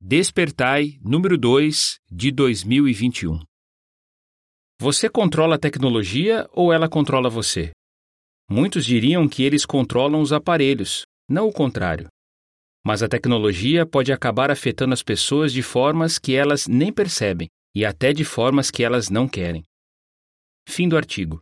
Despertai, número 2, de 2021. Você controla a tecnologia ou ela controla você? Muitos diriam que eles controlam os aparelhos, não o contrário. Mas a tecnologia pode acabar afetando as pessoas de formas que elas nem percebem e até de formas que elas não querem. Fim do artigo.